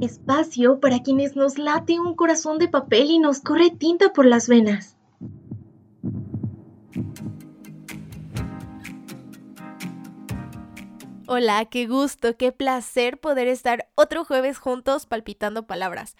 Espacio para quienes nos late un corazón de papel y nos corre tinta por las venas. Hola, qué gusto, qué placer poder estar otro jueves juntos palpitando palabras.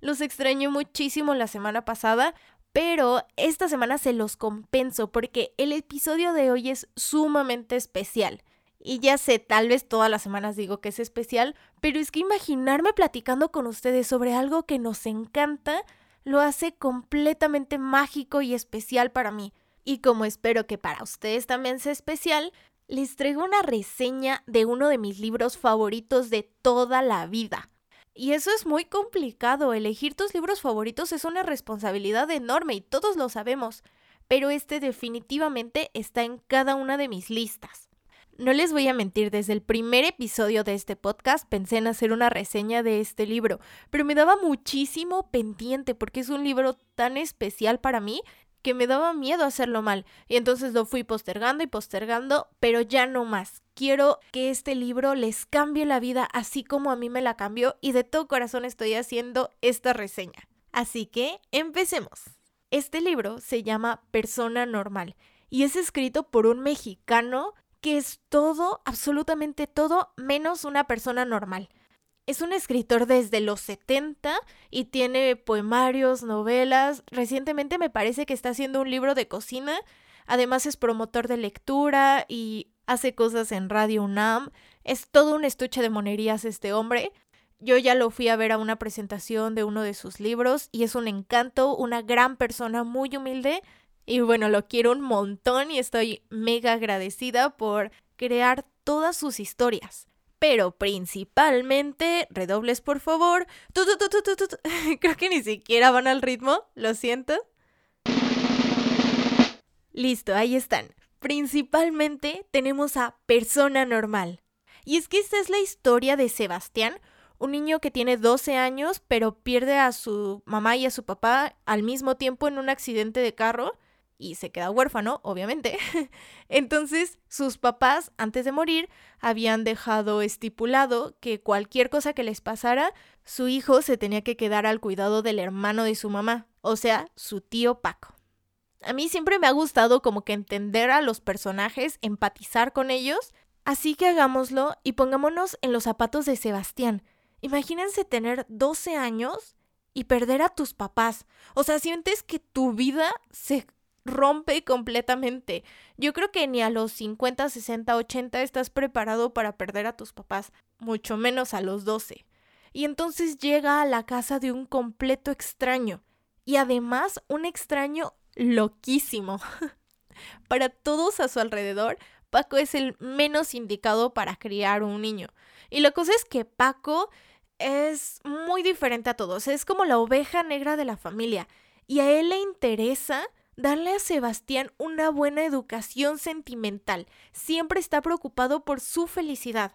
Los extrañé muchísimo la semana pasada, pero esta semana se los compenso porque el episodio de hoy es sumamente especial. Y ya sé, tal vez todas las semanas digo que es especial, pero es que imaginarme platicando con ustedes sobre algo que nos encanta lo hace completamente mágico y especial para mí. Y como espero que para ustedes también sea especial, les traigo una reseña de uno de mis libros favoritos de toda la vida. Y eso es muy complicado, elegir tus libros favoritos es una responsabilidad enorme y todos lo sabemos, pero este definitivamente está en cada una de mis listas. No les voy a mentir, desde el primer episodio de este podcast pensé en hacer una reseña de este libro, pero me daba muchísimo pendiente porque es un libro tan especial para mí que me daba miedo hacerlo mal. Y entonces lo fui postergando y postergando, pero ya no más. Quiero que este libro les cambie la vida así como a mí me la cambió y de todo corazón estoy haciendo esta reseña. Así que empecemos. Este libro se llama Persona Normal y es escrito por un mexicano que es todo, absolutamente todo, menos una persona normal. Es un escritor desde los 70 y tiene poemarios, novelas. Recientemente me parece que está haciendo un libro de cocina. Además es promotor de lectura y hace cosas en Radio UNAM. Es todo un estuche de monerías este hombre. Yo ya lo fui a ver a una presentación de uno de sus libros y es un encanto, una gran persona muy humilde y bueno, lo quiero un montón y estoy mega agradecida por crear todas sus historias. Pero principalmente, redobles por favor. Creo que ni siquiera van al ritmo, lo siento. Listo, ahí están. Principalmente tenemos a Persona Normal. Y es que esta es la historia de Sebastián, un niño que tiene 12 años, pero pierde a su mamá y a su papá al mismo tiempo en un accidente de carro y se queda huérfano, obviamente. Entonces, sus papás, antes de morir, habían dejado estipulado que cualquier cosa que les pasara, su hijo se tenía que quedar al cuidado del hermano de su mamá, o sea, su tío Paco. A mí siempre me ha gustado como que entender a los personajes, empatizar con ellos, así que hagámoslo y pongámonos en los zapatos de Sebastián. Imagínense tener 12 años y perder a tus papás. O sea, sientes que tu vida se rompe completamente. Yo creo que ni a los 50, 60, 80 estás preparado para perder a tus papás, mucho menos a los 12. Y entonces llega a la casa de un completo extraño. Y además un extraño loquísimo. para todos a su alrededor, Paco es el menos indicado para criar un niño. Y la cosa es que Paco es muy diferente a todos, es como la oveja negra de la familia. Y a él le interesa darle a Sebastián una buena educación sentimental. Siempre está preocupado por su felicidad.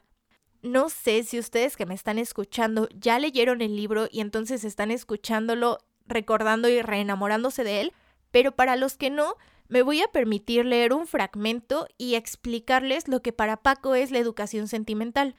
No sé si ustedes que me están escuchando ya leyeron el libro y entonces están escuchándolo, recordando y reenamorándose de él, pero para los que no, me voy a permitir leer un fragmento y explicarles lo que para Paco es la educación sentimental.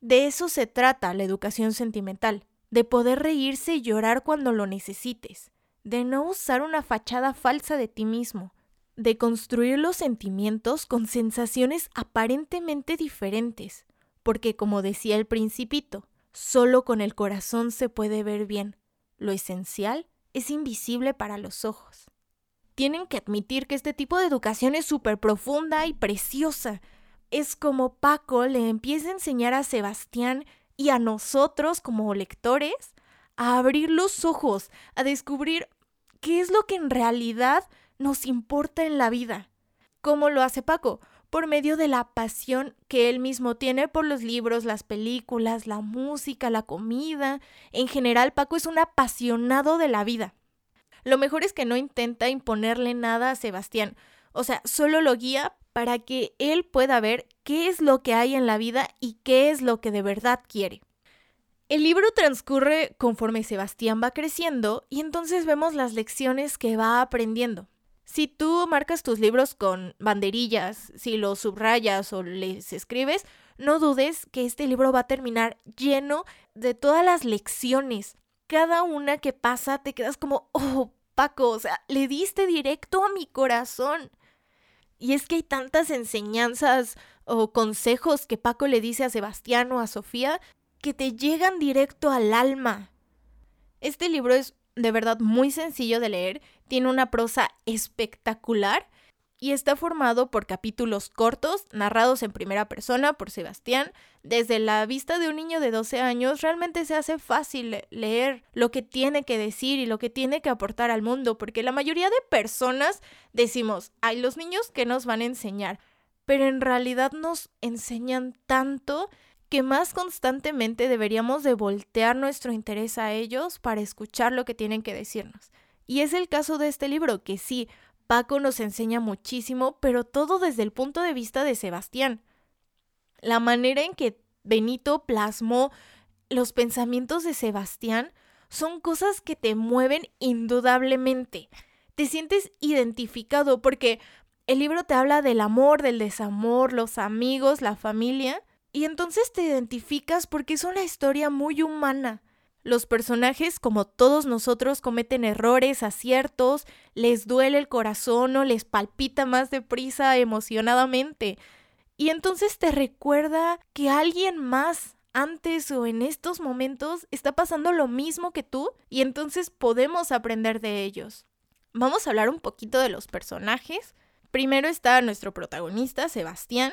De eso se trata la educación sentimental, de poder reírse y llorar cuando lo necesites de no usar una fachada falsa de ti mismo, de construir los sentimientos con sensaciones aparentemente diferentes, porque como decía el principito, solo con el corazón se puede ver bien, lo esencial es invisible para los ojos. Tienen que admitir que este tipo de educación es súper profunda y preciosa. Es como Paco le empieza a enseñar a Sebastián y a nosotros como lectores a abrir los ojos, a descubrir qué es lo que en realidad nos importa en la vida. ¿Cómo lo hace Paco? Por medio de la pasión que él mismo tiene por los libros, las películas, la música, la comida. En general, Paco es un apasionado de la vida. Lo mejor es que no intenta imponerle nada a Sebastián, o sea, solo lo guía para que él pueda ver qué es lo que hay en la vida y qué es lo que de verdad quiere. El libro transcurre conforme Sebastián va creciendo y entonces vemos las lecciones que va aprendiendo. Si tú marcas tus libros con banderillas, si los subrayas o les escribes, no dudes que este libro va a terminar lleno de todas las lecciones. Cada una que pasa te quedas como, oh, Paco, o sea, le diste directo a mi corazón. Y es que hay tantas enseñanzas o consejos que Paco le dice a Sebastián o a Sofía que te llegan directo al alma. Este libro es de verdad muy sencillo de leer, tiene una prosa espectacular y está formado por capítulos cortos, narrados en primera persona por Sebastián. Desde la vista de un niño de 12 años, realmente se hace fácil leer lo que tiene que decir y lo que tiene que aportar al mundo, porque la mayoría de personas decimos, hay los niños que nos van a enseñar, pero en realidad nos enseñan tanto que más constantemente deberíamos de voltear nuestro interés a ellos para escuchar lo que tienen que decirnos. Y es el caso de este libro, que sí, Paco nos enseña muchísimo, pero todo desde el punto de vista de Sebastián. La manera en que Benito plasmó los pensamientos de Sebastián son cosas que te mueven indudablemente. Te sientes identificado porque el libro te habla del amor, del desamor, los amigos, la familia, y entonces te identificas porque es una historia muy humana. Los personajes, como todos nosotros, cometen errores, aciertos, les duele el corazón o les palpita más deprisa emocionadamente. Y entonces te recuerda que alguien más antes o en estos momentos está pasando lo mismo que tú y entonces podemos aprender de ellos. Vamos a hablar un poquito de los personajes. Primero está nuestro protagonista, Sebastián.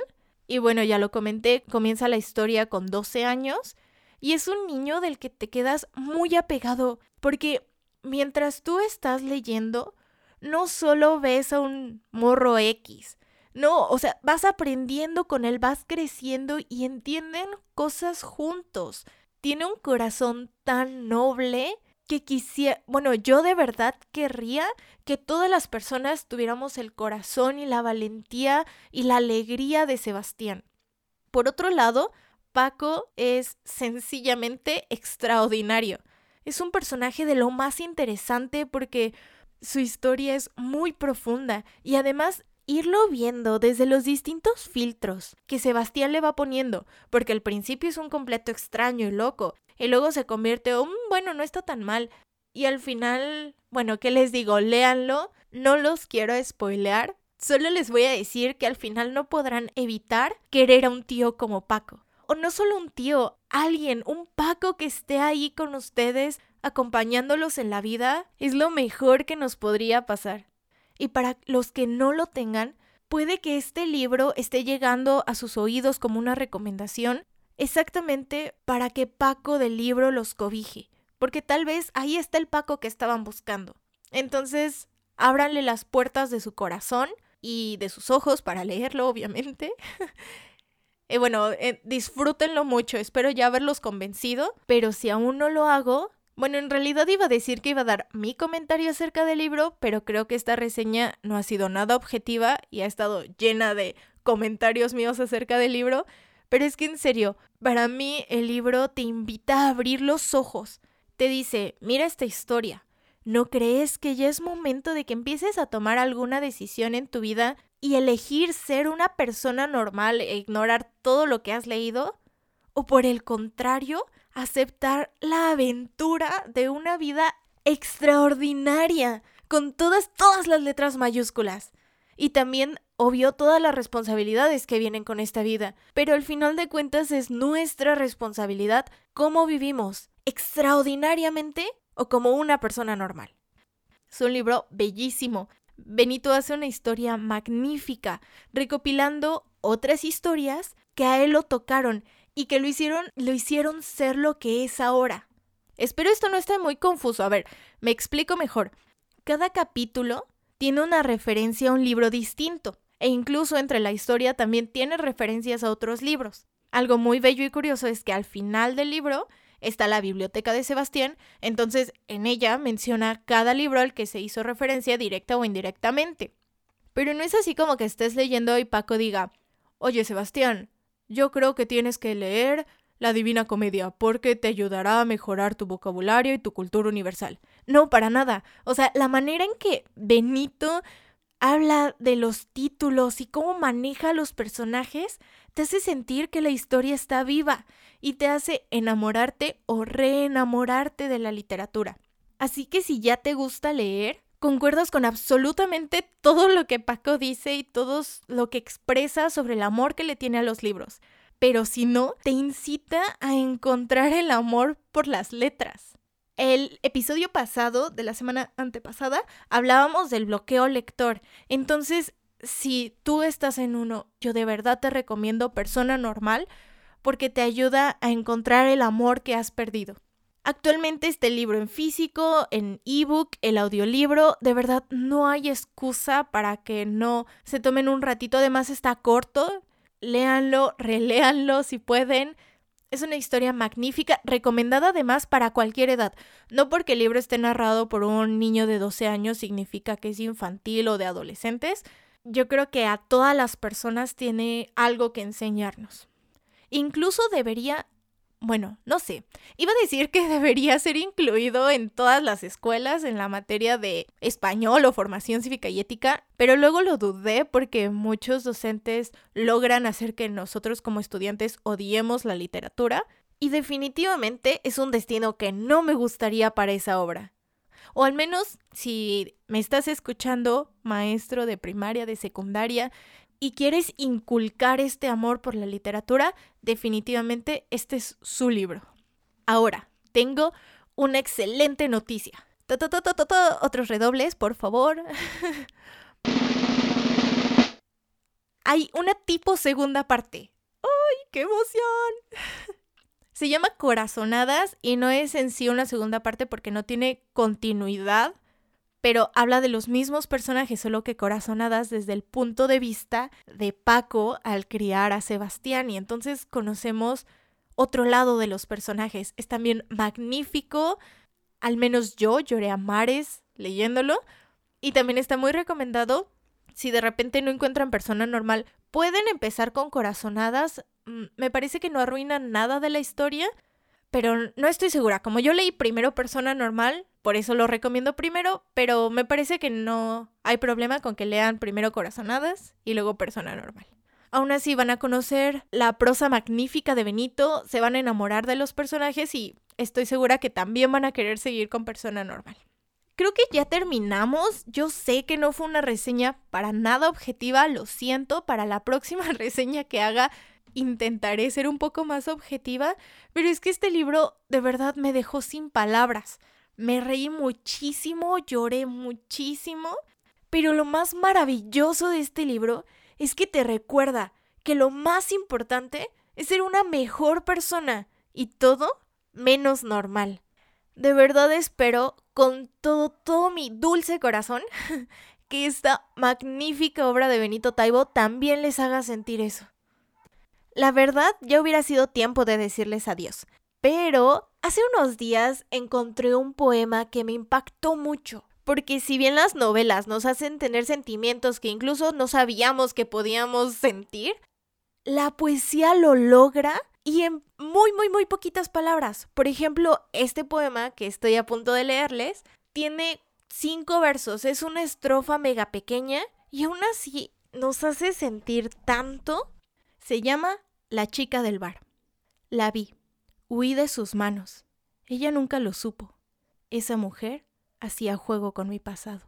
Y bueno, ya lo comenté, comienza la historia con 12 años y es un niño del que te quedas muy apegado, porque mientras tú estás leyendo, no solo ves a un morro X, no, o sea, vas aprendiendo con él, vas creciendo y entienden cosas juntos. Tiene un corazón tan noble que quisiera, bueno, yo de verdad querría que todas las personas tuviéramos el corazón y la valentía y la alegría de Sebastián. Por otro lado, Paco es sencillamente extraordinario. Es un personaje de lo más interesante porque su historia es muy profunda y además irlo viendo desde los distintos filtros que Sebastián le va poniendo, porque al principio es un completo extraño y loco, y luego se convierte, en, bueno, no está tan mal, y al final, bueno, ¿qué les digo? Léanlo, no los quiero spoilear, solo les voy a decir que al final no podrán evitar querer a un tío como Paco o no solo un tío, alguien, un Paco que esté ahí con ustedes, acompañándolos en la vida, es lo mejor que nos podría pasar. Y para los que no lo tengan, puede que este libro esté llegando a sus oídos como una recomendación exactamente para que Paco del libro los cobije, porque tal vez ahí está el Paco que estaban buscando. Entonces, ábranle las puertas de su corazón y de sus ojos para leerlo, obviamente, Eh, bueno, eh, disfrútenlo mucho, espero ya haberlos convencido, pero si aún no lo hago, bueno, en realidad iba a decir que iba a dar mi comentario acerca del libro, pero creo que esta reseña no ha sido nada objetiva y ha estado llena de comentarios míos acerca del libro, pero es que en serio, para mí el libro te invita a abrir los ojos, te dice, mira esta historia, ¿no crees que ya es momento de que empieces a tomar alguna decisión en tu vida y elegir ser una persona normal e ignorar todo lo que has leído? ¿O por el contrario, aceptar la aventura de una vida extraordinaria, con todas, todas las letras mayúsculas? Y también, obvio, todas las responsabilidades que vienen con esta vida. Pero al final de cuentas es nuestra responsabilidad cómo vivimos, extraordinariamente o como una persona normal. Es un libro bellísimo, Benito hace una historia magnífica, recopilando otras historias que a él lo tocaron y que lo hicieron, lo hicieron ser lo que es ahora. Espero esto no esté muy confuso. A ver, me explico mejor. Cada capítulo tiene una referencia a un libro distinto, e incluso entre la historia también tiene referencias a otros libros. Algo muy bello y curioso es que al final del libro está la biblioteca de Sebastián, entonces en ella menciona cada libro al que se hizo referencia directa o indirectamente. Pero no es así como que estés leyendo y Paco diga, oye Sebastián, yo creo que tienes que leer la Divina Comedia porque te ayudará a mejorar tu vocabulario y tu cultura universal. No, para nada. O sea, la manera en que Benito habla de los títulos y cómo maneja a los personajes te hace sentir que la historia está viva y te hace enamorarte o reenamorarte de la literatura. Así que si ya te gusta leer, concuerdas con absolutamente todo lo que Paco dice y todo lo que expresa sobre el amor que le tiene a los libros. Pero si no, te incita a encontrar el amor por las letras. El episodio pasado, de la semana antepasada, hablábamos del bloqueo lector. Entonces, si tú estás en uno, yo de verdad te recomiendo Persona Normal porque te ayuda a encontrar el amor que has perdido. Actualmente este libro en físico, en ebook, el audiolibro, de verdad no hay excusa para que no se tomen un ratito, además está corto, léanlo, reléanlo si pueden. Es una historia magnífica, recomendada además para cualquier edad. No porque el libro esté narrado por un niño de 12 años significa que es infantil o de adolescentes. Yo creo que a todas las personas tiene algo que enseñarnos. Incluso debería bueno, no sé. Iba a decir que debería ser incluido en todas las escuelas en la materia de español o formación cívica y ética, pero luego lo dudé porque muchos docentes logran hacer que nosotros como estudiantes odiemos la literatura y definitivamente es un destino que no me gustaría para esa obra. O al menos si me estás escuchando, maestro de primaria, de secundaria, y quieres inculcar este amor por la literatura, definitivamente este es su libro. Ahora, tengo una excelente noticia. Otros redobles, por favor. Hay una tipo segunda parte. ¡Ay, qué emoción! Se llama Corazonadas y no es en sí una segunda parte porque no tiene continuidad pero habla de los mismos personajes, solo que corazonadas desde el punto de vista de Paco al criar a Sebastián y entonces conocemos otro lado de los personajes. Es también magnífico, al menos yo lloré a mares leyéndolo y también está muy recomendado si de repente no encuentran persona normal, pueden empezar con corazonadas. Mm, me parece que no arruinan nada de la historia, pero no estoy segura. Como yo leí primero persona normal, por eso lo recomiendo primero, pero me parece que no hay problema con que lean primero Corazonadas y luego Persona Normal. Aún así van a conocer la prosa magnífica de Benito, se van a enamorar de los personajes y estoy segura que también van a querer seguir con Persona Normal. Creo que ya terminamos. Yo sé que no fue una reseña para nada objetiva, lo siento. Para la próxima reseña que haga intentaré ser un poco más objetiva, pero es que este libro de verdad me dejó sin palabras. Me reí muchísimo, lloré muchísimo, pero lo más maravilloso de este libro es que te recuerda que lo más importante es ser una mejor persona y todo menos normal. De verdad espero con todo, todo mi dulce corazón que esta magnífica obra de Benito Taibo también les haga sentir eso. La verdad, ya hubiera sido tiempo de decirles adiós, pero hace unos días encontré un poema que me impactó mucho. Porque si bien las novelas nos hacen tener sentimientos que incluso no sabíamos que podíamos sentir, la poesía lo logra y en muy, muy, muy poquitas palabras. Por ejemplo, este poema que estoy a punto de leerles tiene cinco versos, es una estrofa mega pequeña y aún así nos hace sentir tanto. Se llama La chica del bar. La vi. Huí de sus manos. Ella nunca lo supo. Esa mujer hacía juego con mi pasado.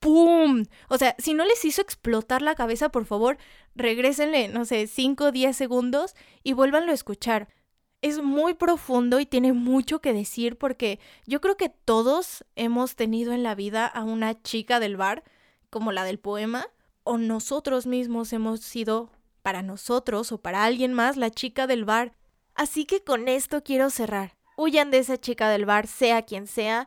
¡Pum! O sea, si no les hizo explotar la cabeza, por favor, regrésenle, no sé, 5 o 10 segundos y vuélvanlo a escuchar. Es muy profundo y tiene mucho que decir porque yo creo que todos hemos tenido en la vida a una chica del bar, como la del poema, o nosotros mismos hemos sido para nosotros o para alguien más la chica del bar Así que con esto quiero cerrar. Huyan de esa chica del bar, sea quien sea,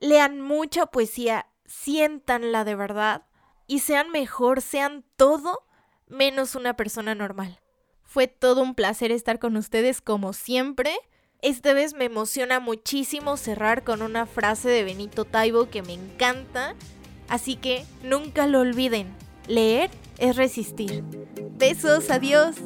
lean mucha poesía, siéntanla de verdad y sean mejor, sean todo menos una persona normal. Fue todo un placer estar con ustedes como siempre. Esta vez me emociona muchísimo cerrar con una frase de Benito Taibo que me encanta. Así que nunca lo olviden, leer es resistir. Besos, adiós.